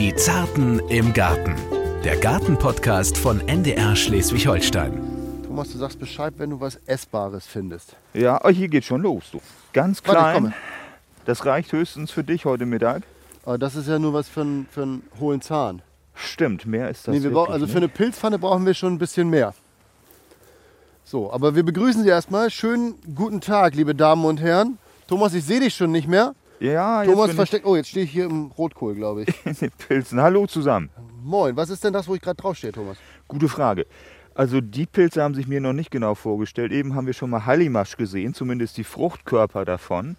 Die Zarten im Garten. Der Gartenpodcast von NDR Schleswig-Holstein. Thomas, du sagst Bescheid, wenn du was Essbares findest. Ja, oh, hier geht schon los. Du. Ganz Warte, klein. komme. das reicht höchstens für dich heute Mittag. Aber das ist ja nur was für, einen- für einen hohlen Zahn. Stimmt, mehr ist das Nee, wir brauchen, also für nicht. eine Pilzpfanne brauchen wir schon ein bisschen mehr. So, aber wir begrüßen Sie erstmal. Schönen guten Tag, liebe Damen und Herren. Thomas, ich sehe dich schon nicht mehr. Ja, Thomas versteckt. Oh, jetzt stehe ich hier im Rotkohl, glaube ich. in den Pilzen. Hallo zusammen. Moin, was ist denn das, wo ich gerade draufstehe, Thomas? Gute Frage. Also die Pilze haben sich mir noch nicht genau vorgestellt. Eben haben wir schon mal Hallimasch gesehen, zumindest die Fruchtkörper davon.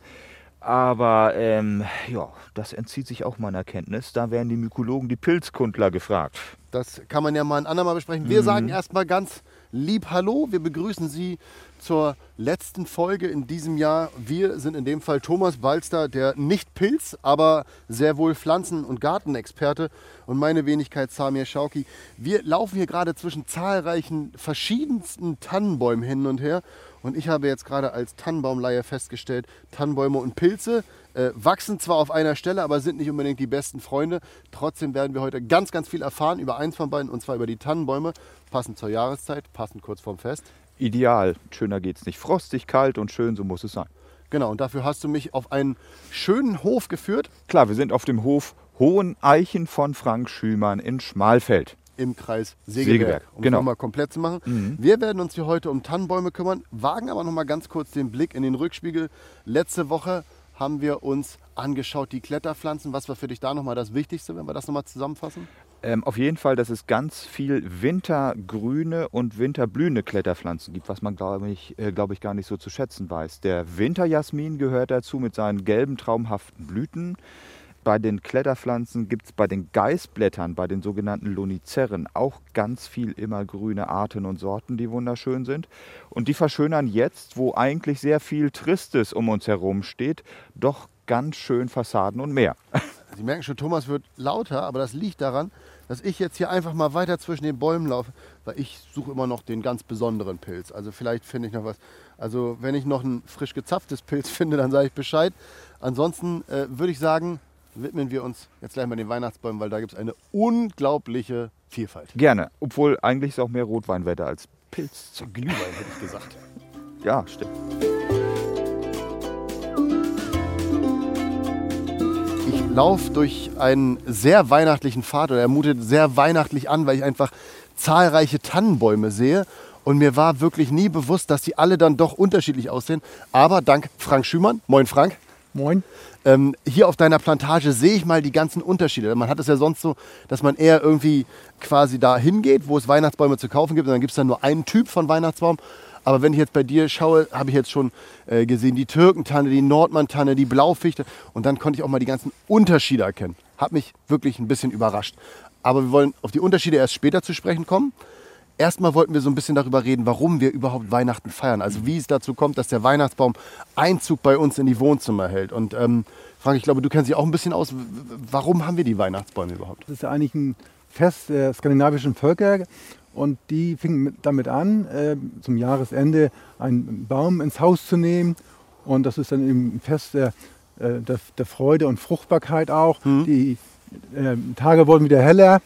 Aber ähm, ja, das entzieht sich auch meiner Kenntnis. Da werden die Mykologen, die Pilzkundler gefragt. Das kann man ja mal ein andermal besprechen. Wir sagen erstmal ganz lieb Hallo. Wir begrüßen Sie zur letzten Folge in diesem Jahr. Wir sind in dem Fall Thomas Balster, der nicht Pilz, aber sehr wohl Pflanzen- und Gartenexperte und meine Wenigkeit Samir Schauki. Wir laufen hier gerade zwischen zahlreichen verschiedensten Tannenbäumen hin und her. Und ich habe jetzt gerade als Tannenbaumleihe festgestellt, Tannenbäume und Pilze äh, wachsen zwar auf einer Stelle, aber sind nicht unbedingt die besten Freunde. Trotzdem werden wir heute ganz, ganz viel erfahren über eins von beiden, und zwar über die Tannenbäume, passend zur Jahreszeit, passend kurz vorm Fest. Ideal. Schöner geht's nicht. Frostig, kalt und schön, so muss es sein. Genau, und dafür hast du mich auf einen schönen Hof geführt Klar, wir sind auf dem Hof Hohen Eichen von Frank Schümann in Schmalfeld. im Kreis Segeberg, Segeberg, um es genau. nochmal komplett zu machen. Wir werden uns hier heute um Tannenbäume kümmern, wagen aber nochmal ganz kurz den Blick in den Rückspiegel. Letzte Woche haben wir uns angeschaut, die Kletterpflanzen. Was war für dich da nochmal das Wichtigste, wenn wir das nochmal zusammenfassen? Ähm, auf jeden Fall, dass es ganz viel wintergrüne und winterblühende Kletterpflanzen gibt, was man, glaube ich, äh, glaub ich, gar nicht so zu schätzen weiß. Der Winterjasmin gehört dazu mit seinen gelben, traumhaften Blüten. Bei den Kletterpflanzen gibt es bei den Geißblättern, bei den sogenannten Loniceren, auch ganz viel immergrüne Arten und Sorten, die wunderschön sind. Und die verschönern jetzt, wo eigentlich sehr viel Tristes um uns herum steht, doch ganz schön Fassaden und mehr. Sie merken schon, Thomas wird lauter, aber das liegt daran, dass ich jetzt hier einfach mal weiter zwischen den Bäumen laufe, weil ich suche immer noch den ganz besonderen Pilz. Also vielleicht finde ich noch was. Also wenn ich noch ein frisch gezapftes Pilz finde, dann sage ich Bescheid. Ansonsten äh, würde ich sagen, widmen wir uns jetzt gleich mal den Weihnachtsbäumen, weil da gibt es eine unglaubliche Vielfalt. Gerne, obwohl eigentlich ist auch mehr Rotweinwetter als Pilz. Glühwein hätte ich gesagt. Ja, stimmt. Ich laufe durch einen sehr weihnachtlichen Pfad oder er mutet sehr weihnachtlich an, weil ich einfach zahlreiche Tannenbäume sehe. Und mir war wirklich nie bewusst, dass die alle dann doch unterschiedlich aussehen. Aber dank Frank Schümann, moin Frank, Moin. ähm, hier auf deiner Plantage sehe ich mal die ganzen Unterschiede. Man hat es ja sonst so, dass man eher irgendwie quasi da hingeht, wo es Weihnachtsbäume zu kaufen gibt. Und dann gibt es dann nur einen Typ von Weihnachtsbaum. Aber wenn ich jetzt bei dir schaue, habe ich jetzt schon äh, gesehen, die Türkentanne, die Nordmann-Tanne, die Blaufichte. Und dann konnte ich auch mal die ganzen Unterschiede erkennen. Hat mich wirklich ein bisschen überrascht. Aber wir wollen auf die Unterschiede erst später zu sprechen kommen. Erstmal wollten wir so ein bisschen darüber reden, warum wir überhaupt Weihnachten feiern. Also wie es dazu kommt, dass der Weihnachtsbaum Einzug bei uns in die Wohnzimmer hält. Und ähm, Frank, ich glaube, du kennst dich auch ein bisschen aus. Warum haben wir die Weihnachtsbäume überhaupt? Das ist ja eigentlich ein Fest der skandinavischen Völker und die fingen mit- damit an, äh, zum Jahresende einen Baum ins Haus zu nehmen. Und das ist dann eben ein Fest der, äh, der, der Freude und Fruchtbarkeit auch. Die äh, Tage wurden wieder heller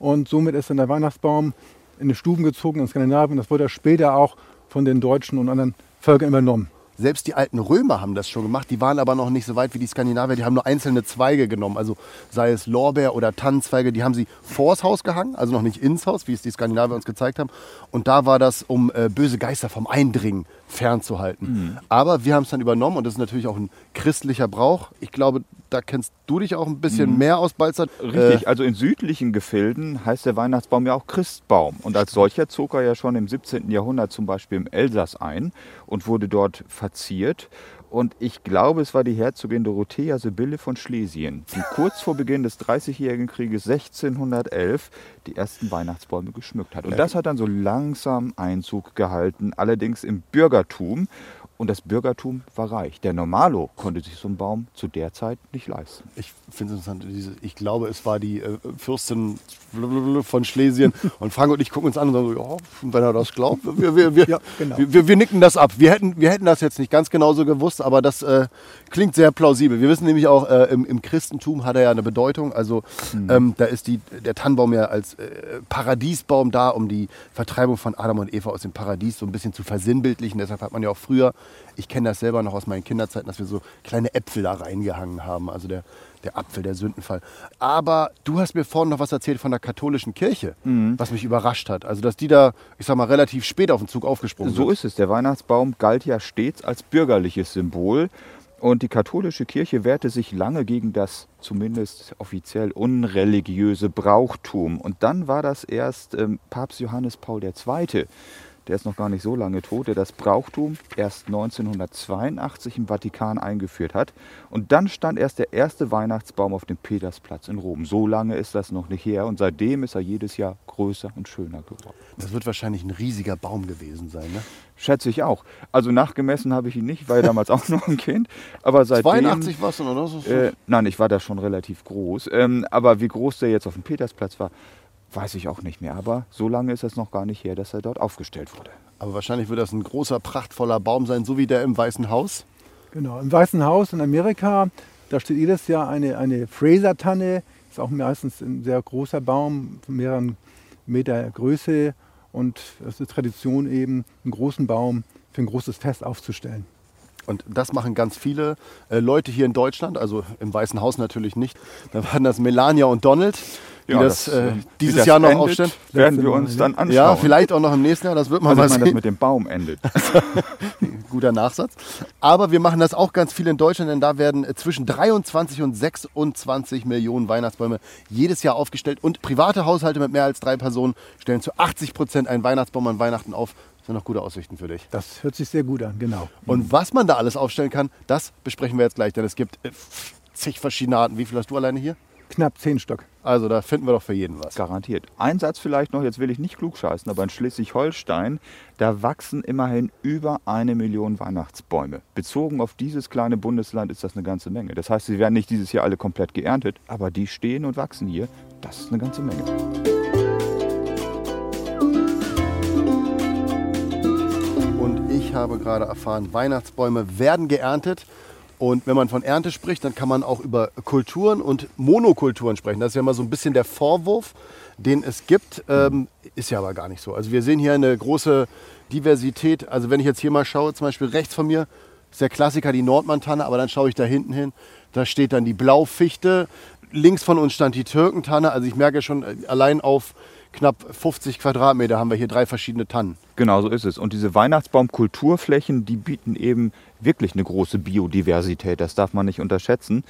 und somit ist dann der Weihnachtsbaum in die Stuben gezogen in Skandinavien. Das wurde später auch von den Deutschen und anderen Völkern übernommen. Selbst die alten Römer haben das schon gemacht. Die waren aber noch nicht so weit wie die Skandinavier. Die haben nur einzelne Zweige genommen. Also sei es Lorbeer- oder Tannenzweige. Die haben sie vors Haus gehangen, also noch nicht ins Haus, wie es die Skandinavier uns gezeigt haben. Und da war das, um äh, böse Geister vom Eindringen fernzuhalten. Aber wir haben es dann übernommen und das ist natürlich auch ein christlicher Brauch. Ich glaube, da kennst du dich auch ein bisschen mehr aus, Balzert. Richtig, Äh, also in südlichen Gefilden heißt der Weihnachtsbaum ja auch Christbaum. Und als solcher zog er ja schon im 17. Jahrhundert zum Beispiel im Elsass ein und wurde dort verziert. Und ich glaube, es war die Herzogin Dorothea Sibylle von Schlesien, die kurz vor Beginn des Dreißigjährigen Krieges 1611 die ersten Weihnachtsbäume geschmückt hat. Und das hat dann so langsam Einzug gehalten, allerdings im Bürgertum. Und das Bürgertum war reich. Der Normalo konnte sich so einen Baum zu der Zeit nicht leisten. Ich finde es interessant, diese, ich glaube, es war die äh, Fürstin von Schlesien und Frank und ich gucken uns an und sagen so, ja, wenn er das glaubt, wir, wir, wir, Ja, genau. wir, wir, wir nicken das ab. Wir hätten, wir hätten das jetzt nicht ganz genauso gewusst, aber das äh, klingt sehr plausibel. Wir wissen nämlich auch, äh, im, im Christentum hat er ja eine Bedeutung. Also ähm, da ist die, der Tannenbaum ja als äh, Paradiesbaum da, um die Vertreibung von Adam und Eva aus dem Paradies so ein bisschen zu versinnbildlichen. Deshalb hat man ja auch früher, ich kenne das selber noch aus meinen Kinderzeiten, dass wir so kleine Äpfel da reingehangen haben. Also der, der Apfel, der Sündenfall. Aber du hast mir vorhin noch was erzählt von der katholischen Kirche, was mich überrascht hat. Also dass die da, ich sag mal, relativ spät auf den Zug aufgesprungen So sind. ist es. Der Weihnachtsbaum galt ja stets als bürgerliches Symbol. Und die katholische Kirche wehrte sich lange gegen das zumindest offiziell unreligiöse Brauchtum. Und dann war das erst ähm, Papst Johannes Paul II., der ist noch gar nicht so lange tot, der das Brauchtum erst 1982 im Vatikan eingeführt hat. Und dann stand erst der erste Weihnachtsbaum auf dem Petersplatz in Rom. So lange ist das noch nicht her. Und seitdem ist er jedes Jahr größer und schöner geworden. Das wird wahrscheinlich ein riesiger Baum gewesen sein. Ne? Schätze ich auch. Also nachgemessen habe ich ihn nicht, war ja damals auch noch ein Kind. Aber seitdem, 82 was oder so? Äh, nein, ich war da schon relativ groß. Ähm, aber wie groß der jetzt auf dem Petersplatz war, weiß ich auch nicht mehr. Aber so lange ist es noch gar nicht her, dass er dort aufgestellt wurde. Aber wahrscheinlich wird das ein großer, prachtvoller Baum sein, so wie der im Weißen Haus. Genau, im Weißen Haus in Amerika, da steht jedes Jahr eine, eine Fraser-Tanne. Ist auch meistens ein sehr großer Baum, von mehreren Meter Größe. Und es ist Tradition eben, einen großen Baum für ein großes Fest aufzustellen. Und das machen ganz viele äh, Leute hier in Deutschland, also im Weißen Haus natürlich nicht. Da waren das Melania und Donald, die das, äh, äh, dieses das Jahr noch endet, aufstellen. Werden wir uns dann anschauen. Ja, vielleicht auch noch im nächsten Jahr, das wird man Also mal ich meine, das sehen. mit dem Baum endet. Guter Nachsatz. Aber wir machen das auch ganz viel in Deutschland, denn da werden zwischen 23 und 26 Millionen Weihnachtsbäume jedes Jahr aufgestellt. Und private Haushalte mit mehr als drei Personen stellen zu 80 Prozent einen Weihnachtsbaum an Weihnachten auf. Das sind noch gute Aussichten für dich. Das hört sich sehr gut an, genau. Und was man da alles aufstellen kann, das besprechen wir jetzt gleich, denn es gibt äh, zig verschiedene Arten. Wie viel hast du alleine hier? Knapp 10 Stock. Also da finden wir doch für jeden was. Garantiert. Ein Satz vielleicht noch, jetzt will ich nicht klugscheißen, aber in Schleswig-Holstein, da wachsen immerhin über eine Million Weihnachtsbäume. Bezogen auf dieses kleine Bundesland ist das eine ganze Menge. Das heißt, sie werden nicht dieses Jahr alle komplett geerntet, aber die stehen und wachsen hier. Das ist eine ganze Menge. Und ich habe gerade erfahren, Weihnachtsbäume werden geerntet. Und wenn man von Ernte spricht, dann kann man auch über Kulturen und Monokulturen sprechen. Das ist ja mal so ein bisschen der Vorwurf, den es gibt. Ähm, ist ja aber gar nicht so. Also wir sehen hier eine große Diversität. Also wenn ich jetzt hier mal schaue, zum Beispiel rechts von mir ist der Klassiker die Nordmann-Tanne, aber dann schaue ich da hinten hin, da steht dann die Blaufichte. Links von uns stand die Türkentanne. Also ich merke schon, äh, allein auf knapp 50 Quadratmeter haben wir hier drei verschiedene Tannen. Genau so ist es. Und diese Weihnachtsbaum-Kulturflächen, die bieten eben wirklich eine große Biodiversität. Das darf man nicht unterschätzen.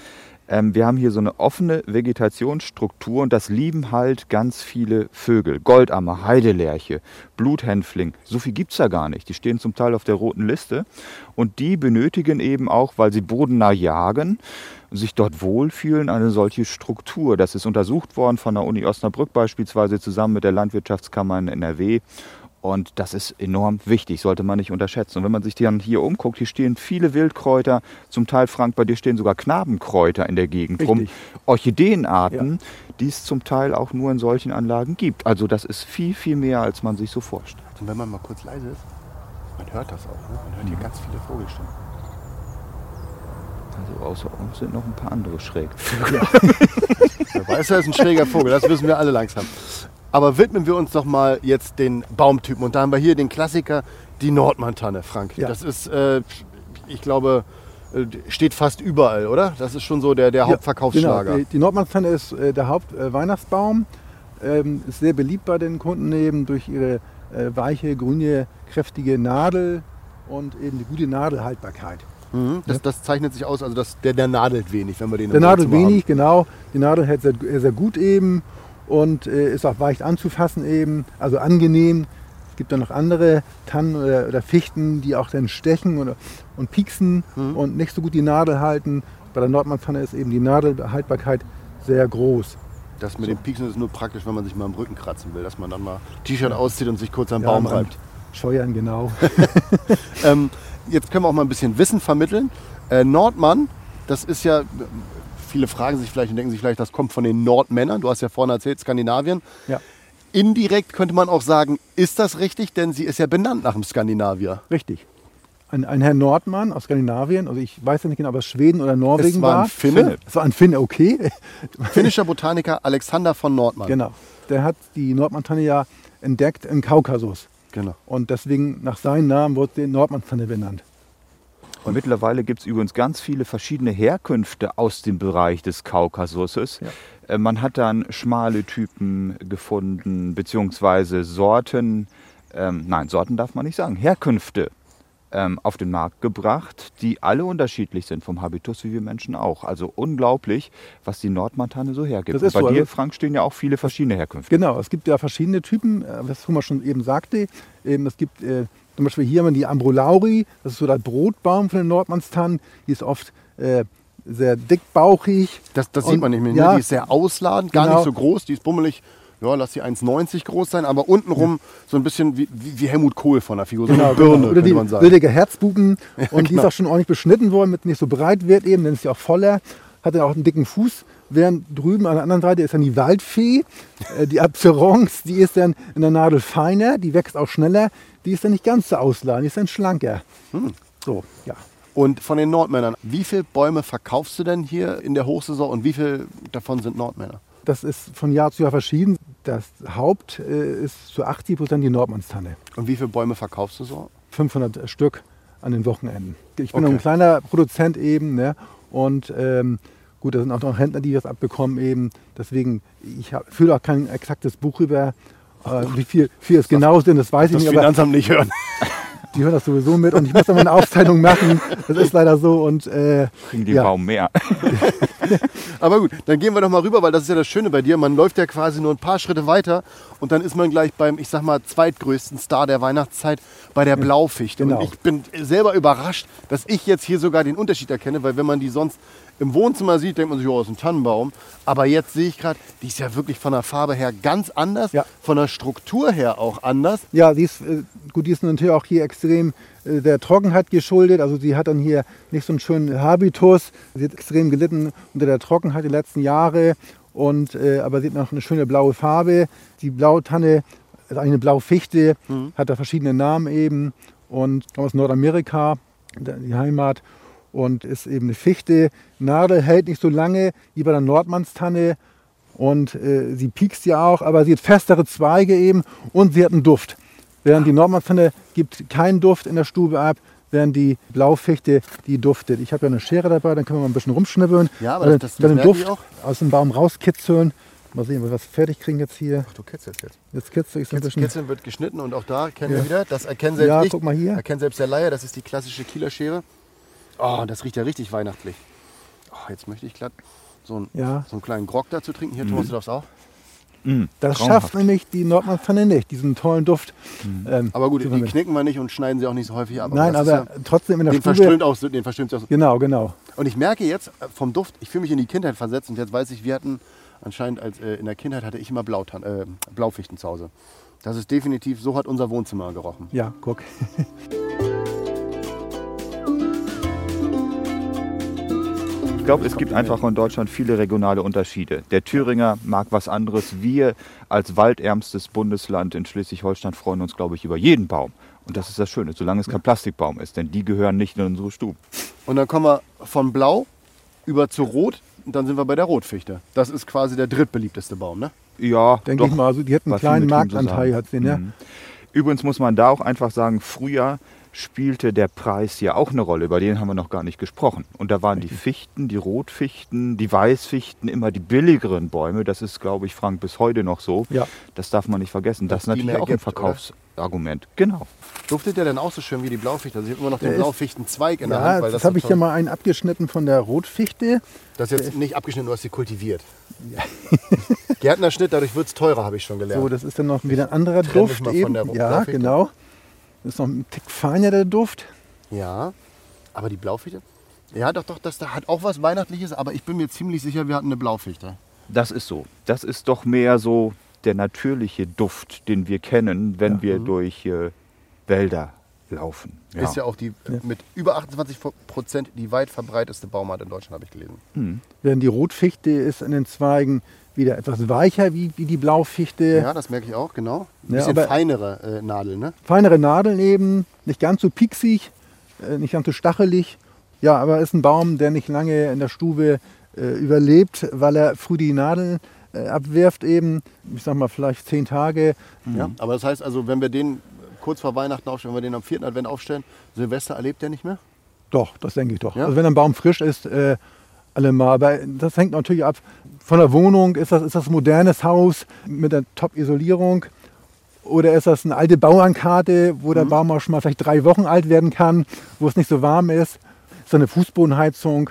Ähm, wir haben hier so eine offene Vegetationsstruktur und das lieben halt ganz viele Vögel. Goldammer, Heidelerche, Bluthänfling. So viel gibt es da gar nicht. Die stehen zum Teil auf der roten Liste. Und die benötigen eben auch, weil sie bodennah jagen, sich dort wohlfühlen, eine solche Struktur. Das ist untersucht worden von der Uni Osnabrück beispielsweise zusammen mit der Landwirtschaftskammer in NRW. Und das ist enorm wichtig, sollte man nicht unterschätzen. Und wenn man sich dann hier umguckt, hier stehen viele Wildkräuter, zum Teil, Frank, bei dir stehen sogar Knabenkräuter in der Gegend rum. Richtig. Orchideenarten, die es zum Teil auch nur in solchen Anlagen gibt. Also das ist viel, viel mehr, als man sich so vorstellt. Und wenn man mal kurz leise ist, man hört das auch. Ne? Man hört hier ganz viele Vogelstimmen. Also außer uns sind noch ein paar andere schräg. Der Weißer ist ein schräger Vogel, das wissen wir alle langsam. Aber widmen wir uns doch mal jetzt den Baumtypen. Und da haben wir hier den Klassiker, die Nordmantanne, Frank. Ja. Das ist, äh, ich glaube, äh, steht fast überall, oder? Das ist schon so der, der Hauptverkaufsschlager. Genau. Die, Nordmannstanne ist äh, der Hauptweihnachtsbaum. Ähm, ist sehr beliebt bei den Kunden eben durch ihre äh, weiche, grüne, kräftige Nadel und eben die gute Nadelhaltbarkeit. Mhm. Das, das zeichnet sich aus, also das, der, der nadelt wenig, wenn wir den Der im Nadel Wohnzimmer wenig, genau. Die Nadel hält sehr, sehr gut eben und äh, ist auch leicht anzufassen eben, also angenehm. Es gibt dann noch andere Tannen oder, oder Fichten, die auch dann stechen oder, und pieksen Mhm. und nicht so gut die Nadel halten. Bei der Nordmannpfanne ist eben die Nadelhaltbarkeit sehr groß. Das mit dem Pieksen ist nur praktisch, wenn man sich mal im Rücken kratzen will, dass man dann mal T-Shirt auszieht und sich kurz am Baum am reibt. Scheuern, genau. Ähm, jetzt können wir auch mal ein bisschen Wissen vermitteln. Äh, Nordmann, das ist ja, viele fragen sich vielleicht und denken sich vielleicht, das kommt von den Nordmännern. Du hast ja vorhin erzählt, Skandinavien. Ja, Indirekt könnte man auch sagen, ist das richtig? Denn sie ist ja benannt nach dem Skandinavier. richtig. Ein, ein Herr Nordmann aus Skandinavien, also ich weiß ja nicht genau, ob es Schweden oder Norwegen Es war ein Finne. Es war ein Finne, okay. Finnischer Botaniker Alexander von Nordmann. genau. Der hat die Nordmantanne ja entdeckt im Kaukasus. genau. Und deswegen nach seinem Namen wurde die Nordmantanne benannt. Und mittlerweile gibt es übrigens ganz viele verschiedene Herkünfte aus dem Bereich des Kaukasuses. Äh, Man hat dann schmale Typen gefunden, beziehungsweise Sorten, ähm, nein, Sorten darf man nicht sagen, Herkünfte ähm, auf den Markt gebracht, die alle unterschiedlich sind vom Habitus wie wir Menschen auch. Also unglaublich, was die Nordmantanne so hergibt. Das ist Und bei so, dir, also- Frank, stehen ja auch viele verschiedene Herkünfte. Genau, es gibt ja verschiedene Typen, äh, was Thomas schon eben sagte. Ähm, Es gibt äh, zum Beispiel hier haben wir die Ambrolauri, das ist so der Brotbaum von den Nordmannstannen. Die ist oft äh, sehr dickbauchig. Das, das Und- sieht man nicht mehr. Ja, ne? Die ist sehr ausladend, gar Genau. nicht so groß. Die ist bummelig. Ja, lass die 1,90 groß sein, aber untenrum so ein bisschen wie, wie, Helmut Kohl von der Figur. So Genau, eine Birne, genau. Oder die man sagen. willige Herzbuben. Und die genau. ist auch schon ordentlich beschnitten worden, damit nicht so breit wird eben, dann ist sie auch voller. Hat dann auch einen dicken Fuß. Während drüben an der anderen Seite ist dann die Waldfee, äh, die Abserance, die ist dann in der Nadel feiner, die wächst auch schneller. Die ist dann nicht ganz so ausladend, die ist dann schlanker. Hm. So, ja. Und von den Nordmännern, wie viele Bäume verkaufst du denn hier in der Hochsaison und wie viele davon sind Nordmänner? Das ist von Jahr zu Jahr verschieden. Das Haupt äh, ist zu 80 Prozent die Nordmannstanne. Und wie viele Bäume verkaufst du so? 500 Stück an den Wochenenden. Ich bin Okay. ein kleiner Produzent eben. Ne? Und ähm, gut, da sind auch noch Händler, die das abbekommen eben. Deswegen, ich fühle auch kein exaktes Buch über, äh, wie viel, viel es genau sind, das weiß ich Das nicht. Aber Finanzamt nicht hören. die hören das sowieso mit und ich muss dann mal eine Aufzeichnung machen. Das ist leider so. Und äh, Kriegen die ja. Baum mehr. Aber gut, dann gehen wir doch mal rüber, weil das ist ja das Schöne bei dir. Man läuft ja quasi nur ein paar Schritte weiter und dann ist man gleich beim, ich sag mal, zweitgrößten Star der Weihnachtszeit, bei der Blaufichte. Genau. Und ich bin selber überrascht, dass ich jetzt hier sogar den Unterschied erkenne, weil wenn man die sonst im Wohnzimmer sieht, denkt man sich, oh, das ist ein Tannenbaum. Aber jetzt sehe ich gerade, die ist ja wirklich von der Farbe her ganz anders, Ja. von der Struktur her auch anders. Ja, die ist, äh, gut, die ist natürlich auch hier extrem äh, der Trockenheit geschuldet. Also sie hat dann hier nicht so einen schönen Habitus. Sie hat extrem gelitten unter der Trockenheit die letzten Jahre. Und, äh, aber sie hat noch eine schöne blaue Farbe. Die Blautanne ist eigentlich eine Blaufichte, hat da verschiedene Namen eben. Und kommt aus Nordamerika, da- die Heimat. Und ist eben eine Fichte. Nadel hält nicht so lange wie bei der Nordmannstanne. Und äh, sie piekst ja auch, aber sie hat festere Zweige eben und sie hat einen Duft. Während die Nordmannstanne gibt keinen Duft in der Stube ab, während die Blaufichte, die duftet. Ich habe ja eine Schere dabei, dann können wir mal ein bisschen rumschnibbeln. Ja, aber Dann- das- das dann den Duft auch. aus dem Baum rauskitzeln. Mal sehen, ob wir was fertig kriegen jetzt hier. Du kitzelst jetzt. Jetzt kitzel ich so ein bisschen. Kitzeln wird geschnitten und auch da kennen Ja. wir wieder, das erkennen selbst Ja, ich. guck mal hier. Erkennt selbst der Laie, das ist die klassische Kieler Schere. Oh, das riecht ja richtig weihnachtlich. Oh, jetzt möchte ich glatt so einen, Ja. Mhm. so einen kleinen Grog dazu trinken. Hier, Thomas, du darfst auch. Mm, Das traumhaft. schafft nämlich die Nordmannstanne nicht, diesen tollen Duft. ähm, Aber gut, die vermitteln. knicken wir nicht und schneiden sie auch nicht so häufig ab. Nein, aber ja, trotzdem in der den Stube. verströmt auch, den verströmt sie auch. so. Genau, genau. Und ich merke jetzt äh, vom Duft, ich fühle mich in die Kindheit versetzt und jetzt weiß ich, wir hatten anscheinend als äh, in der Kindheit hatte ich immer Blautan äh, Blaufichten zu Hause. Das ist definitiv, so hat unser Wohnzimmer gerochen. Ja, guck. Ich glaube, es gibt einfach in Deutschland viele regionale Unterschiede. Der Thüringer mag was anderes. Wir als waldärmstes Bundesland in Schleswig-Holstein freuen uns, glaube ich, über jeden Baum. Und das ist das Schöne, solange es kein Plastikbaum ist, denn die gehören nicht in unsere Stuben. Und dann kommen wir von Blau über zu Rot und dann sind wir bei der Rotfichte. Das ist quasi der drittbeliebteste Baum, ne? Ja, Denke ich mal, also die hat einen kleinen Marktanteil, hat sie, ne? Mhm. Übrigens muss man da auch einfach sagen, früher spielte der Preis ja auch eine Rolle, über den haben wir noch gar nicht gesprochen. Und da waren die Fichten, die Rotfichten, die Weißfichten immer die billigeren Bäume. Das ist, glaube ich, Frank, bis heute noch so. Ja. Das darf man nicht vergessen. Das ist Dass die natürlich auch ein gibt, oder? Verkaufsargument. Genau. Duftet der denn auch so schön wie die Blaufichte? Also ich habe immer noch den ist- Blaufichtenzweig in der Ja, Hand. Weil das das habe so ich ja mal einen abgeschnitten von der Rotfichte. Das ist jetzt nicht abgeschnitten, du hast sie kultiviert. Gärtnerschnitt, dadurch wird es teurer, habe ich schon gelernt. So, das ist dann noch wieder ein anderer Duft mal von eben. der ja, genau. Das ist noch ein Tick feiner der Duft. ja, aber die Blaufichte? Ja, doch, doch, das da hat auch was Weihnachtliches, aber ich bin mir ziemlich sicher, wir hatten eine Blaufichte. Das ist so. Das ist doch mehr so der natürliche Duft, den wir kennen, wenn wir durch äh, Wälder laufen. Ist ja auch die mit über 28 Prozent die weit verbreiteste Baumart in Deutschland, habe ich gelesen. Während die Rotfichte ist in den Zweigen wieder etwas weicher wie, wie die Blaufichte. Ja, das merke ich auch, genau. Ein Ja, bisschen aber- feinere äh, Nadeln, ne? Feinere Nadeln eben, nicht ganz so pieksig, äh, nicht ganz so stachelig. Ja, aber ist ein Baum, der nicht lange in der Stube äh, überlebt, weil er früh die Nadeln äh, abwirft eben. Ich sag mal vielleicht zehn Tage. Ja. Aber das heißt also, wenn wir den kurz vor Weihnachten aufstellen, wenn wir den am 4. Advent aufstellen, Silvester erlebt der nicht mehr? Doch, das denke ich doch. Ja? Also wenn ein Baum frisch ist, allemal. Aber das hängt natürlich ab von der Wohnung. Ist das, ist das ein modernes Haus mit der Top-Isolierung? Oder ist das eine alte Bauernkarte, wo der Baum auch schon mal vielleicht drei Wochen alt werden kann, wo es nicht so warm ist? Ist das eine Fußbodenheizung?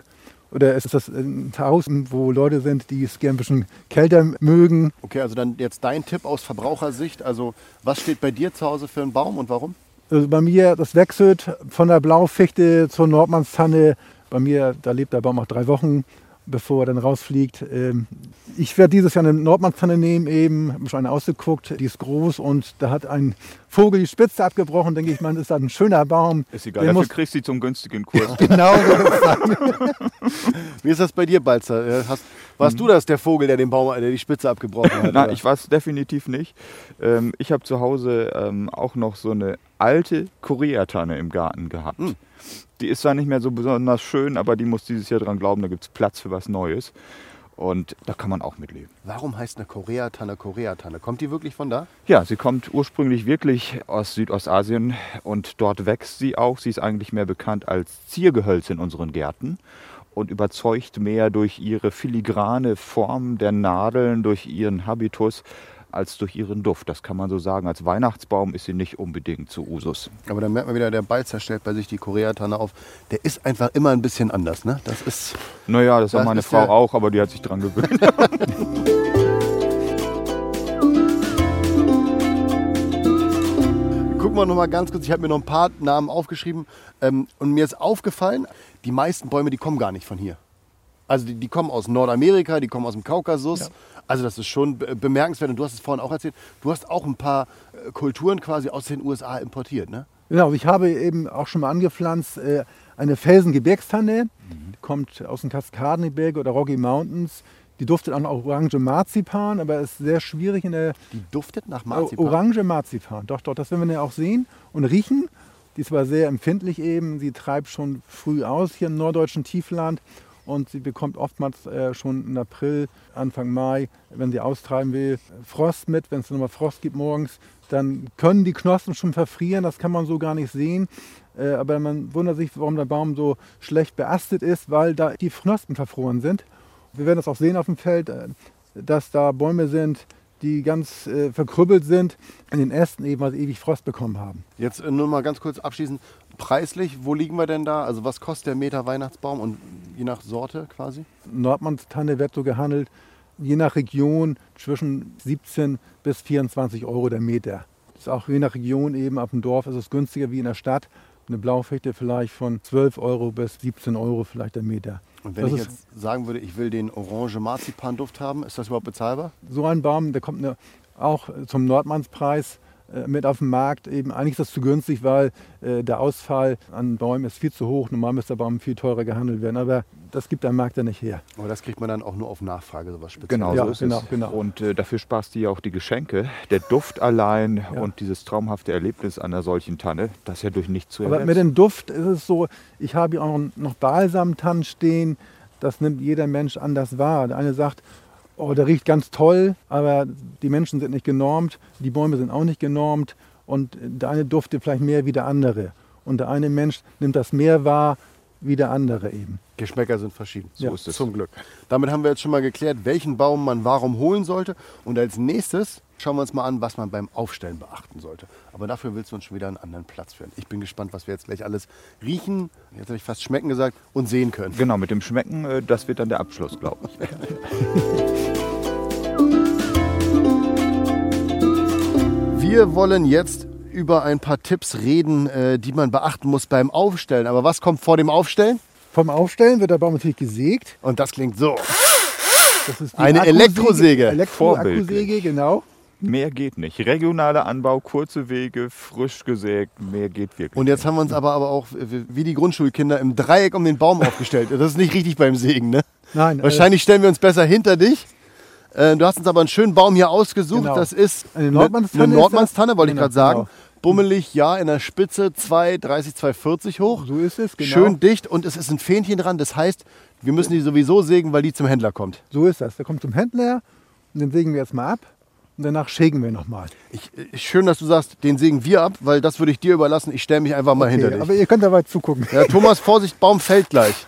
Oder ist das ein Haus, wo Leute sind, die es gern ein bisschen kälter mögen? Okay, also dann jetzt dein Tipp aus Verbrauchersicht. Also was steht bei dir zu Hause für einen Baum und warum? Also bei mir, das wechselt von der Blaufichte zur Nordmannstanne. Bei mir, da lebt der Baum auch drei Wochen, bevor er dann rausfliegt. Ähm, Ich werde dieses Jahr eine Nordmannstanne nehmen, eben, habe mir schon eine ausgeguckt, die ist groß und da hat ein Vogel die Spitze abgebrochen, denke ich, man, ist das ein schöner Baum. Ist egal, Der dafür muss kriegst du sie zum günstigen Kurs. genau. Wie ist das bei dir, Balzer? Äh, Hast, warst du das, der Vogel, der den Baum, der die Spitze abgebrochen hat? Nein, oder? ich war es definitiv nicht. Ähm, ich habe zu Hause ähm, auch noch so eine alte Koreatanne im Garten gehabt. Hm. Die ist zwar nicht mehr so besonders schön, aber die muss dieses Jahr dran glauben, da gibt es Platz für was Neues. Und da kann man auch mitleben. Warum heißt eine Koreatanne Koreatanne? Kommt die wirklich von da? Ja, sie kommt ursprünglich wirklich aus Südostasien und dort wächst sie auch. Sie ist eigentlich mehr bekannt als Ziergehölz in unseren Gärten und überzeugt mehr durch ihre filigrane Form der Nadeln, durch ihren Habitus, als durch ihren Duft. Das kann man so sagen. Als Weihnachtsbaum ist sie nicht unbedingt zu Usus. Aber dann merkt man wieder, der Balzer stellt bei sich die Koreatanne auf. Der ist einfach immer ein bisschen anders, ne? Das ist. Naja, das Das hat meine Frau auch, aber die hat sich dran gewöhnt. Gucken wir noch mal ganz kurz. Ich habe mir noch ein paar Namen aufgeschrieben. Ähm, und mir ist aufgefallen, die meisten Bäume, die kommen gar nicht von hier. Also die, die kommen aus Nordamerika, die kommen aus dem Kaukasus. Also das ist schon be- bemerkenswert. Und du hast es vorhin auch erzählt, du hast auch ein paar äh, Kulturen quasi aus den USA importiert, ne? Genau, ich habe eben auch schon mal angepflanzt äh, eine Felsengebirgstanne, die kommt aus den Kaskadengebirge oder Rocky Mountains. Die duftet auch nach Orange Marzipan, aber ist sehr schwierig in der Die duftet nach Marzipan. Orange Marzipan. Doch, doch, das werden wir ja auch sehen und riechen. Die ist aber sehr empfindlich eben. Sie treibt schon früh aus hier im norddeutschen Tiefland und sie bekommt oftmals äh, schon im April, Anfang Mai, wenn sie austreiben will, Frost mit. Wenn es nochmal Frost gibt morgens, dann können die Knospen schon verfrieren. Das kann man so gar nicht sehen. Äh, aber man wundert sich, warum der Baum so schlecht beastet ist, weil da die Knospen verfroren sind. Wir werden das auch sehen auf dem Feld, äh, dass da Bäume sind, die ganz äh, verkrüppelt sind in den Ästen, eben weil sie ewig Frost bekommen haben. Jetzt äh, nur mal ganz kurz abschließend. Preislich, wo liegen wir denn da? Also was kostet der Meter Weihnachtsbaum und je nach Sorte quasi? Nordmannstanne wird so gehandelt, je nach Region zwischen 17 bis 24 Euro der Meter. Das ist auch je nach Region eben auf dem Dorf ist es günstiger wie in der Stadt. Eine Blaufichte vielleicht von 12 Euro bis 17 Euro vielleicht der Meter. Und wenn Das ich jetzt sagen würde, ich will den orange Marzipan-Duft haben, ist das überhaupt bezahlbar? so ein Baum, der kommt ne, auch zum Nordmannspreis mit auf den Markt. Eben, eigentlich ist das zu günstig, weil äh, der Ausfall an Bäumen ist viel zu hoch. Normal müsste der Baum viel teurer gehandelt werden, aber das gibt der Markt ja nicht her. Aber das kriegt man dann auch nur auf Nachfrage, sowas Spezielles. Genau, Ja, so ist genau, es. genau. Und äh, dafür sparst du ja auch die Geschenke. Der Duft allein Ja. und dieses traumhafte Erlebnis einer solchen Tanne, das ist ja durch nichts zu Aber ersetzen. mit dem Duft ist es so, ich habe hier auch noch Balsamtannen stehen, das nimmt jeder Mensch anders wahr. Der eine sagt, oh, der riecht ganz toll, aber die Menschen sind nicht genormt, die Bäume sind auch nicht genormt und der eine duftet vielleicht mehr wie der andere. Und der eine Mensch nimmt das mehr wahr wie der andere eben. Geschmäcker sind verschieden. So ist es. Zum Glück. Damit haben wir jetzt schon mal geklärt, welchen Baum man warum holen sollte. Und als nächstes schauen wir uns mal an, was man beim Aufstellen beachten sollte. Aber dafür willst du uns schon wieder einen anderen Platz führen. Ich bin gespannt, was wir jetzt gleich alles riechen, jetzt habe ich fast schmecken gesagt, und sehen können. Genau, mit dem Schmecken, äh, das wird dann der Abschluss, glaube ich. Wir wollen jetzt über ein paar Tipps reden, äh, die man beachten muss beim Aufstellen. Aber was kommt vor dem Aufstellen? Vom Aufstellen wird der Baum natürlich gesägt. Und das klingt so. Das ist Eine Akkusäge- Elektrosäge. Elektroakkusäge, Vorbildlich. genau. Mehr geht nicht. Regionaler Anbau, kurze Wege, frisch gesägt, mehr geht wirklich. Und jetzt haben wir uns aber, aber auch äh, wie die Grundschulkinder im Dreieck um den Baum aufgestellt. Das ist nicht richtig beim Sägen, ne? Nein, äh, Wahrscheinlich stellen wir uns besser hinter dich. Äh, Du hast uns aber einen schönen Baum hier ausgesucht. Genau. Das ist Eine Nordmannstanne Eine Nordmannstanne, wollte ich Genau, gerade sagen. genau. Bummelig, ja, in der Spitze 2,30, 2,40 hoch. So ist es, genau. Schön dicht und es ist ein Fähnchen dran. Das heißt, wir müssen die sowieso sägen, weil die zum Händler kommt. so ist das. Der kommt zum Händler und den sägen wir jetzt mal ab und danach schägen wir nochmal. Ich, schön, dass du sagst, den sägen wir ab, weil das würde ich dir überlassen. Ich stelle mich einfach mal hinter dich. aber ihr könnt dabei zugucken. Ja, Thomas, Vorsicht, Baum fällt gleich.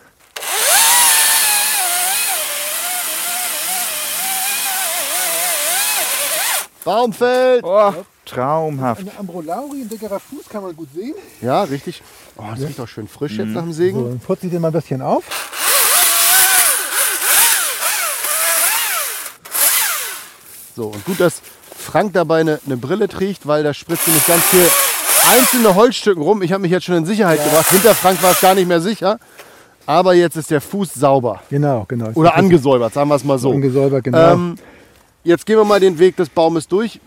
Baum fällt! Oh, traumhaft. Eine Ambrolauri, ein dickerer Fuß, kann man gut sehen. Ja, richtig. Oh, das riecht auch schön frisch jetzt nach dem So, Sägen. dann putze ich den mal ein bisschen auf. So, und gut, dass Frank dabei eine, eine Brille trägt, weil da spritzt nicht ganz viel einzelne Holzstücken rum. Ich habe mich jetzt schon in Sicherheit gebracht. Hinter Frank war es gar nicht mehr sicher. Aber jetzt ist der Fuß sauber. Genau, genau. Oder angesäubert, sagen wir es mal so. Angesäubert, genau. Ähm, jetzt gehen wir mal den Weg des Baumes durch.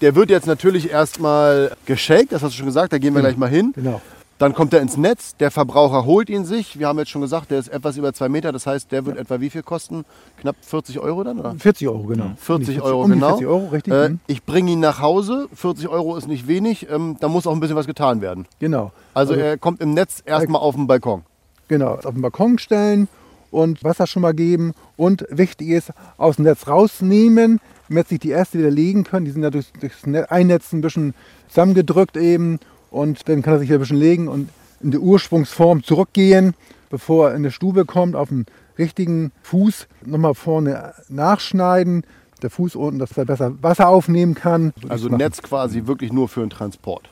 Der wird jetzt natürlich erstmal geshakt, das hast du schon gesagt, da gehen wir gleich mal hin. genau. Dann kommt er ins Netz, der Verbraucher holt ihn sich. Wir haben jetzt schon gesagt, der ist etwas über zwei Meter, das heißt, der wird etwa wie viel kosten? Knapp 40 Euro dann? Oder? 40 Euro, genau. 40 Um die Euro, um genau. 40 Euro, richtig. Äh, mhm. ich bringe ihn nach Hause, 40 Euro ist nicht wenig, ähm, da muss auch ein bisschen was getan werden. Genau. Also er kommt im Netz erstmal auf den Balkon. Genau, auf den Balkon stellen und Wasser schon mal geben. Und wichtig ist, aus dem Netz rausnehmen, damit sich die Äste wieder legen können. Die sind ja durch, durchs Net- Einnetzen ein bisschen zusammengedrückt eben. Und dann kann er sich wieder ein bisschen legen und in die Ursprungsform zurückgehen, bevor er in die Stube kommt, auf den richtigen Fuß nochmal vorne nachschneiden. Der Fuß unten, dass er besser Wasser aufnehmen kann. Also Netz quasi wirklich nur für den Transport.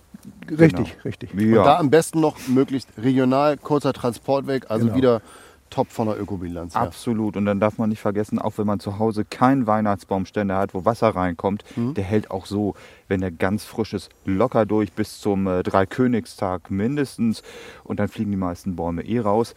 Richtig, richtig. Und da Ja, am besten noch möglichst regional, kurzer Transportweg, also Genau. wieder top von der Ökobilanz. Ja. absolut. Und dann darf man nicht vergessen, auch wenn man zu Hause keinen Weihnachtsbaumständer hat, wo Wasser reinkommt, der hält auch so, wenn er ganz frisch ist, locker durch bis zum äh, Dreikönigstag mindestens. Und dann fliegen die meisten Bäume eh raus.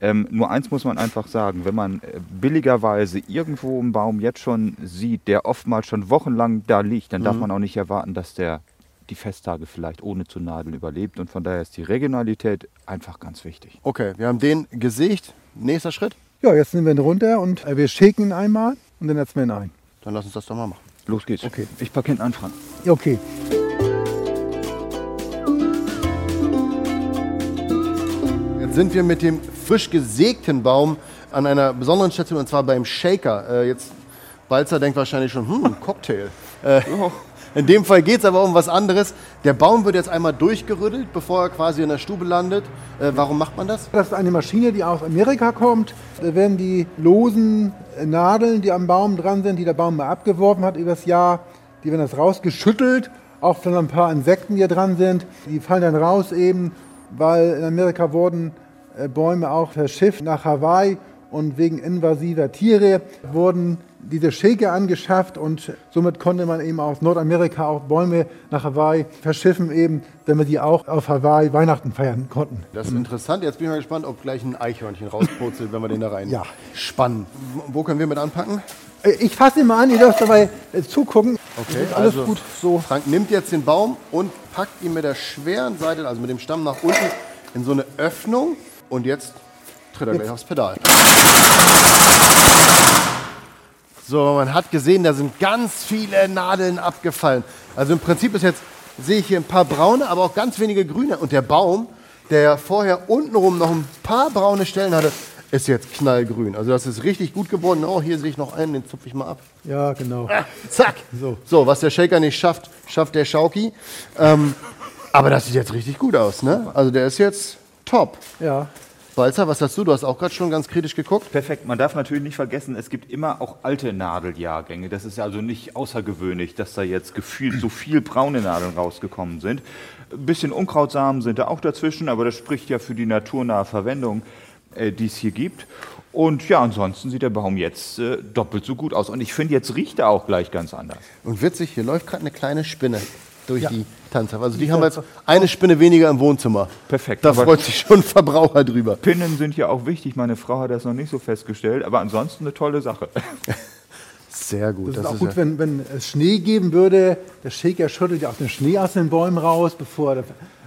Ähm, nur eins muss man einfach sagen, wenn man äh, billigerweise irgendwo einen Baum jetzt schon sieht, der oftmals schon wochenlang da liegt, dann darf man auch nicht erwarten, dass der die Festtage vielleicht ohne zu nadeln überlebt. Und von daher ist die Regionalität einfach ganz wichtig. Okay, wir haben den gesägt. Nächster Schritt, Ja, jetzt nehmen wir ihn runter und äh, wir shaken ihn einmal und dann setzen wir ihn ein. dann lass uns das doch mal machen. Los geht's. Okay. Ich packe hinten an, Frank. Okay. Jetzt sind wir mit dem frisch gesägten Baum an einer besonderen Station und zwar beim Shaker. Äh, jetzt Balzer denkt wahrscheinlich schon, hm, Cocktail. Äh, in dem Fall geht es aber um was anderes. Der Baum wird jetzt einmal durchgerüttelt, bevor er quasi in der Stube landet. Äh, warum macht man das? Das ist eine Maschine, die aus Amerika kommt. Da werden die losen Nadeln, die am Baum dran sind, die der Baum mal abgeworfen hat übers Jahr, die werden das rausgeschüttelt. Auch von ein paar Insekten, die hier dran sind. Die fallen dann raus eben, weil in Amerika wurden äh, Bäume auch verschifft nach Hawaii und wegen invasiver Tiere wurden diese Shaker angeschafft und somit konnte man eben aus Nordamerika auch Bäume nach Hawaii verschiffen, eben, damit die auch auf Hawaii Weihnachten feiern konnten. Das ist interessant. Jetzt bin ich mal gespannt, ob gleich ein Eichhörnchen rauspurzelt, wenn wir den da rein Ja. spannen. Wo- können wir mit anpacken? Äh, Ich fasse ihn mal an, ihr dürft dabei äh, zugucken. Okay, alles also gut so. Frank nimmt jetzt den Baum und packt ihn mit der schweren Seite, also mit dem Stamm nach unten, in so eine Öffnung. Und jetzt tritt er gleich aufs Pedal. So, man hat gesehen, da sind ganz viele Nadeln abgefallen. Also im Prinzip ist jetzt, sehe ich hier ein paar braune, aber auch ganz wenige grüne. Und der Baum, der ja vorher untenrum noch ein paar braune Stellen hatte, ist jetzt knallgrün. Also das ist richtig gut geworden. Oh, hier sehe ich noch einen, den zupfe ich mal ab. Ja, genau. Zack. So. So. was der Shaker nicht schafft, schafft der Schauki. Ähm, aber das sieht jetzt richtig gut aus, ne? Also der ist jetzt top. Ja. Walzer, was hast du? Du hast auch gerade schon ganz kritisch geguckt. Perfekt. Man darf natürlich nicht vergessen, es gibt immer auch alte Nadeljahrgänge. Das ist also nicht außergewöhnlich, dass da jetzt gefühlt so viel braune Nadeln rausgekommen sind. Ein bisschen Unkrautsamen sind da auch dazwischen, aber das spricht ja für die naturnahe Verwendung, äh, die es hier gibt. Und ja, ansonsten sieht der Baum jetzt äh, doppelt so gut aus. Und ich finde, jetzt riecht er auch gleich ganz anders. Und witzig, hier läuft gerade eine kleine Spinne durch die Tanzhaft. Also die haben wir jetzt eine Spinne weniger im Wohnzimmer. Perfekt. Da freut sich schon Verbraucher drüber. Pinnen sind ja auch wichtig. Meine Frau hat das noch nicht so festgestellt, aber ansonsten eine tolle Sache. Sehr gut. Das, Das ist auch ist gut, ja- wenn, wenn es Schnee geben würde. Der Shaker schüttelt ja auch den Schnee aus den Bäumen raus, bevor er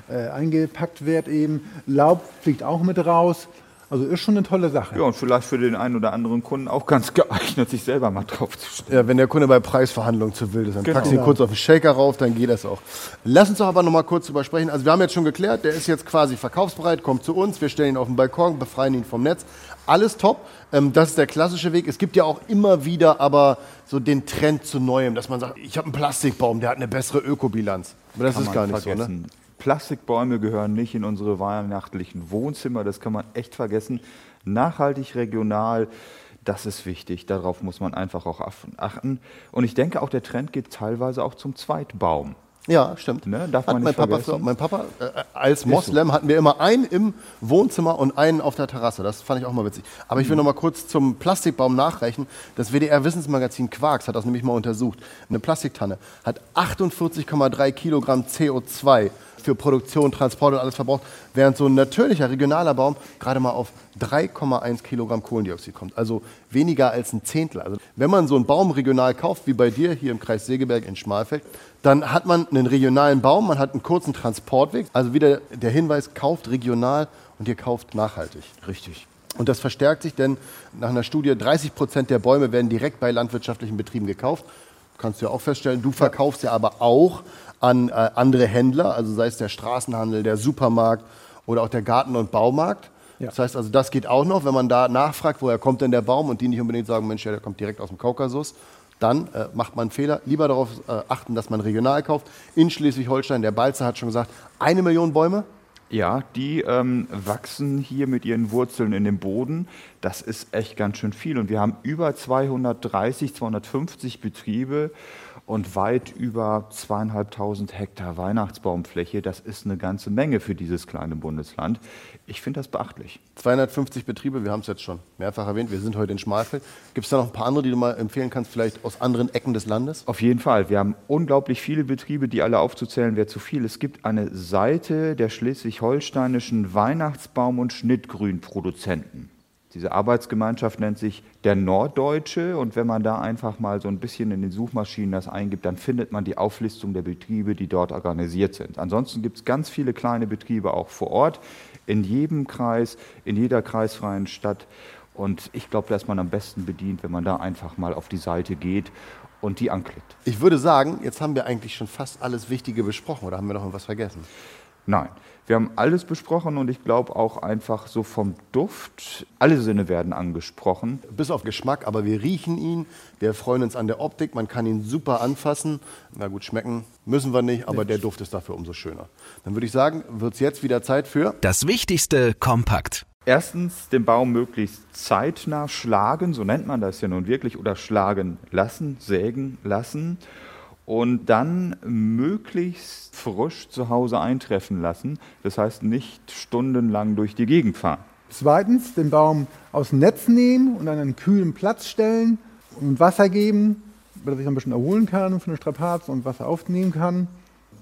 äh, eingepackt wird eben. Laub fliegt auch mit raus. Also ist schon eine tolle Sache. Ja, und vielleicht für den einen oder anderen Kunden auch ganz geeignet, sich selber mal drauf zu stellen. Ja, wenn der Kunde bei Preisverhandlungen zu wild ist, dann Genau. packst du ihn kurz auf den Shaker rauf, dann geht das auch. Lass uns doch aber noch mal kurz drüber sprechen. Also wir haben jetzt schon geklärt, der ist jetzt quasi verkaufsbereit, kommt zu uns, wir stellen ihn auf den Balkon, befreien ihn vom Netz. Alles top. Ähm, das ist der klassische Weg. Es gibt ja auch immer wieder aber so den Trend zu Neuem, dass man sagt, ich habe einen Plastikbaum, der hat eine bessere Ökobilanz. Aber das Kann ist gar nicht so, ne? Vergessen. Plastikbäume gehören nicht in unsere weihnachtlichen Wohnzimmer, das kann man echt vergessen. Nachhaltig, regional, das ist wichtig, darauf muss man einfach auch achten. Und ich denke auch, der Trend geht teilweise auch zum Zweitbaum. Ja, stimmt. Ne, darf Hat man mein nicht Papa, vergessen. mein Papa äh, als Moslem hatten wir immer einen im Wohnzimmer und einen auf der Terrasse. Das fand ich auch mal witzig. Aber ich will noch mal kurz zum Plastikbaum nachreichen. Das WDR-Wissensmagazin Quarks hat das nämlich mal untersucht. Eine Plastiktanne hat 48,3 Kilogramm CO2 für Produktion, Transport und alles verbraucht, während so ein natürlicher regionaler Baum gerade mal auf 3,1 Kilogramm Kohlendioxid kommt. Also weniger als ein Zehntel. Also wenn man so einen Baum regional kauft, wie bei dir hier im Kreis Segeberg in Schmalfeld, dann hat man einen regionalen Baum, man hat einen kurzen Transportweg. Also wieder der Hinweis, kauft regional und ihr kauft nachhaltig. Richtig. Und das verstärkt sich, denn nach einer Studie 30 Prozent der Bäume werden direkt bei landwirtschaftlichen Betrieben gekauft. Kannst du ja auch feststellen. Du verkaufst ja aber auch an äh, andere Händler, also sei es der Straßenhandel, der Supermarkt oder auch der Garten- und Baumarkt. Ja. Das heißt also, das geht auch noch, wenn man da nachfragt, woher kommt denn der Baum und die nicht unbedingt sagen, Mensch, ja, der kommt direkt aus dem Kaukasus. Dann äh, macht man einen Fehler. Lieber darauf äh, achten, dass man regional kauft. In Schleswig-Holstein, der Balzer hat schon gesagt, eine Million Bäume. Ja, die ähm, wachsen hier mit ihren Wurzeln in den Boden. Das ist echt ganz schön viel. Und wir haben über 230, 250 Betriebe und weit über zweieinhalbtausend Hektar Weihnachtsbaumfläche. Das ist eine ganze Menge für dieses kleine Bundesland. Ich finde das beachtlich. 250 Betriebe, wir haben es jetzt schon mehrfach erwähnt, wir sind heute in Schmalfeld. Gibt es da noch ein paar andere, die du mal empfehlen kannst, vielleicht aus anderen Ecken des Landes? Auf jeden Fall. Wir haben unglaublich viele Betriebe, die alle aufzuzählen wäre zu viel. Es gibt eine Seite der schleswig-holsteinischen Weihnachtsbaum- und Schnittgrünproduzenten. Diese Arbeitsgemeinschaft nennt sich der Norddeutsche und wenn man da einfach mal so ein bisschen in den Suchmaschinen das eingibt, dann findet man die Auflistung der Betriebe, die dort organisiert sind. Ansonsten gibt es ganz viele kleine Betriebe auch vor Ort, in jedem Kreis, in jeder kreisfreien Stadt. Und ich glaube, da ist man am besten bedient, wenn man da einfach mal auf die Seite geht und die anklickt. Ich würde sagen, jetzt haben wir eigentlich schon fast alles Wichtige besprochen oder haben wir noch irgendwas vergessen? Nein, wir haben alles besprochen und ich glaube auch einfach so vom Duft, alle Sinne werden angesprochen. Bis auf Geschmack, aber wir riechen ihn, wir freuen uns an der Optik, man kann ihn super anfassen. Na gut, schmecken müssen wir nicht, aber der Duft ist dafür umso schöner. Dann würde ich sagen, wird es jetzt wieder Zeit für Das Wichtigste kompakt. Erstens den Baum möglichst zeitnah schlagen, so nennt man das ja nun wirklich, oder schlagen lassen, sägen lassen. Und dann möglichst frisch zu Hause eintreffen lassen. Das heißt nicht stundenlang durch die Gegend fahren. Zweitens, den Baum aus dem Netz nehmen und an einen kühlen Platz stellen und Wasser geben, damit er sich ein bisschen erholen kann von den Strapazen und Wasser aufnehmen kann.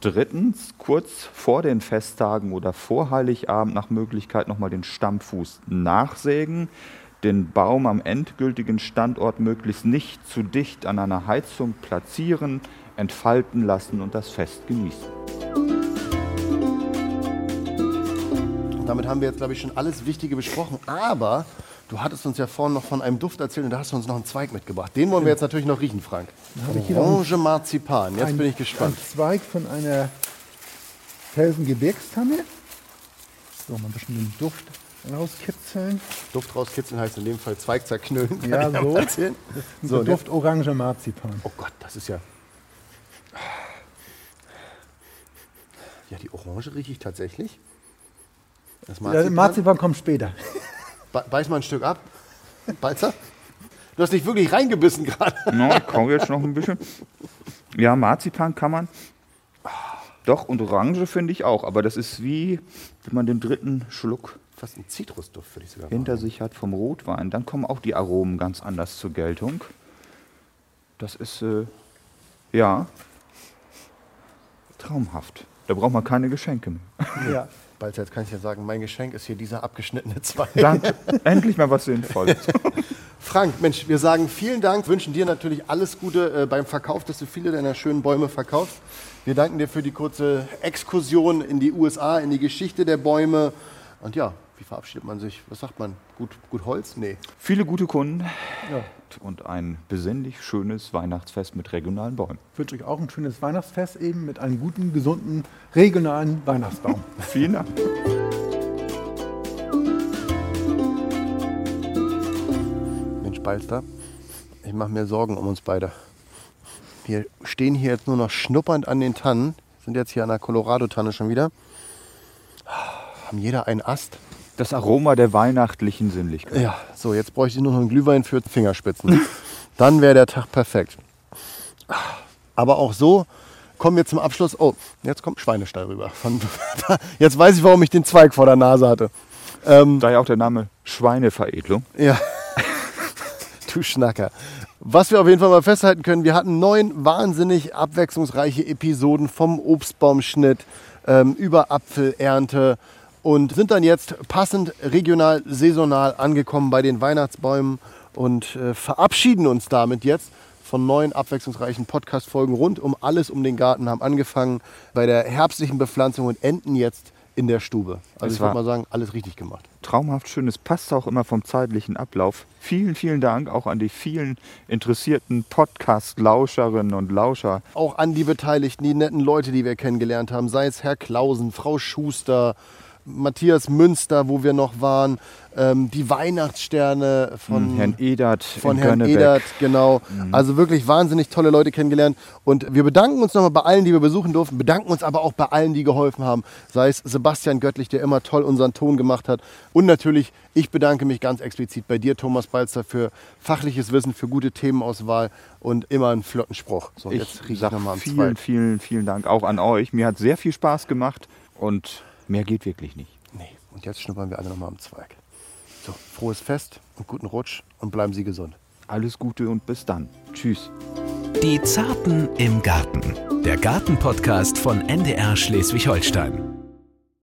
Drittens, kurz vor den Festtagen oder vor Heiligabend nach Möglichkeit nochmal den Stammfuß nachsägen, den Baum am endgültigen Standort möglichst nicht zu dicht an einer Heizung platzieren, entfalten lassen und das Fest genießen. Und damit haben wir jetzt, glaube ich, schon alles Wichtige besprochen. Aber du hattest uns ja vorhin noch von einem Duft erzählt und da hast du uns noch einen Zweig mitgebracht. Den wollen wir jetzt natürlich noch riechen, Frank. Orange Marzipan. Jetzt Ein- bin ich gespannt. Ein Zweig von einer Felsengebirgstanne. So, mal ein bisschen den Duft rauskitzeln. Duft rauskitzeln heißt in dem Fall Zweig zerknüllen. Ja, so. So, Duft Orange Marzipan. Oh Gott, das ist ja. Ja, die Orange rieche ich tatsächlich. Das Der Marzipan. Marzipan kommt später. Be- Beiß mal ein Stück ab. Balzer? Du hast nicht wirklich reingebissen gerade. No, ich kaufe jetzt noch ein bisschen. Ja, Marzipan kann man. Doch, und Orange finde ich auch. Aber das ist wie, wenn man den dritten Schluck Fast ein Zitrusduft, würde ich sogar hinter sich hat vom Rotwein. Dann kommen auch die Aromen ganz anders zur Geltung. Das ist, äh, ja, traumhaft. Da braucht man keine Geschenke mehr. Ja. Balzer, jetzt kann ich dir sagen, mein Geschenk ist hier dieser abgeschnittene Zweig. Danke. Endlich mal was Sinnvolles. Frank, Mensch, wir sagen vielen Dank, wünschen dir natürlich alles Gute äh, beim Verkauf, dass du viele deiner schönen Bäume verkaufst. Wir danken dir für die kurze Exkursion in die USA, in die Geschichte der Bäume. Und ja, wie verabschiedet man sich? Was sagt man? Gut, gut Holz? Nee. Viele gute Kunden und ein besinnlich schönes Weihnachtsfest mit regionalen Bäumen. Ich wünsche euch auch ein schönes Weihnachtsfest eben mit einem guten, gesunden, regionalen Weihnachtsbaum. Vielen Dank. Mensch, Balster, ich mache mir Sorgen um uns beide. Wir stehen hier jetzt nur noch schnuppernd an den Tannen, sind jetzt hier an der Colorado-Tanne schon wieder. Haben jeder einen Ast. Das Aroma der weihnachtlichen Sinnlichkeit. Ja, so, jetzt bräuchte ich nur noch einen Glühwein für Fingerspitzen. Dann wäre der Tag perfekt. Aber auch so kommen wir zum Abschluss. Oh, jetzt kommt Schweinestall rüber. Von, jetzt weiß ich, warum ich den Zweig vor der Nase hatte. Ähm, Daher auch der Name Schweineveredelung. ja. du Schnacker. Was wir auf jeden Fall mal festhalten können, wir hatten neun wahnsinnig abwechslungsreiche Episoden vom Obstbaumschnitt ähm, über Apfelernte und sind dann jetzt passend regional, saisonal angekommen bei den Weihnachtsbäumen und äh, verabschieden uns damit jetzt von neuen abwechslungsreichen Podcast-Folgen rund um alles um den Garten, haben angefangen bei der herbstlichen Bepflanzung und enden jetzt in der Stube. Also Es ich würde mal sagen, alles richtig gemacht. Traumhaft schön. Es passt auch immer vom zeitlichen Ablauf. Vielen, vielen Dank auch an die vielen interessierten Podcast-Lauscherinnen und Lauscher. auch an die Beteiligten, die netten Leute, die wir kennengelernt haben, sei es Herr Klausen, Frau Schuster, Matthias Münster, wo wir noch waren, ähm, die Weihnachtssterne von Herrn Edert von Herrn Gönnebeck. Edert, genau. Also wirklich wahnsinnig tolle Leute kennengelernt. Und wir bedanken uns nochmal bei allen, die wir besuchen durften, bedanken uns aber auch bei allen, die geholfen haben. Sei es Sebastian Göttlich, der immer toll unseren Ton gemacht hat. Und natürlich, ich bedanke mich ganz explizit bei dir, Thomas Balzer, für fachliches Wissen, für gute Themenauswahl und immer einen flotten Spruch. So, Ich jetzt riech ich nochmal am vielen, Zweig. vielen, vielen Dank auch an euch. Mir hat sehr viel Spaß gemacht und mehr geht wirklich nicht. Nee, und jetzt schnuppern wir alle nochmal am Zweig. So, frohes Fest und guten Rutsch und bleiben Sie gesund. Alles Gute und bis dann. Tschüss. Die Zarten im Garten. Der Gartenpodcast von NDR Schleswig-Holstein.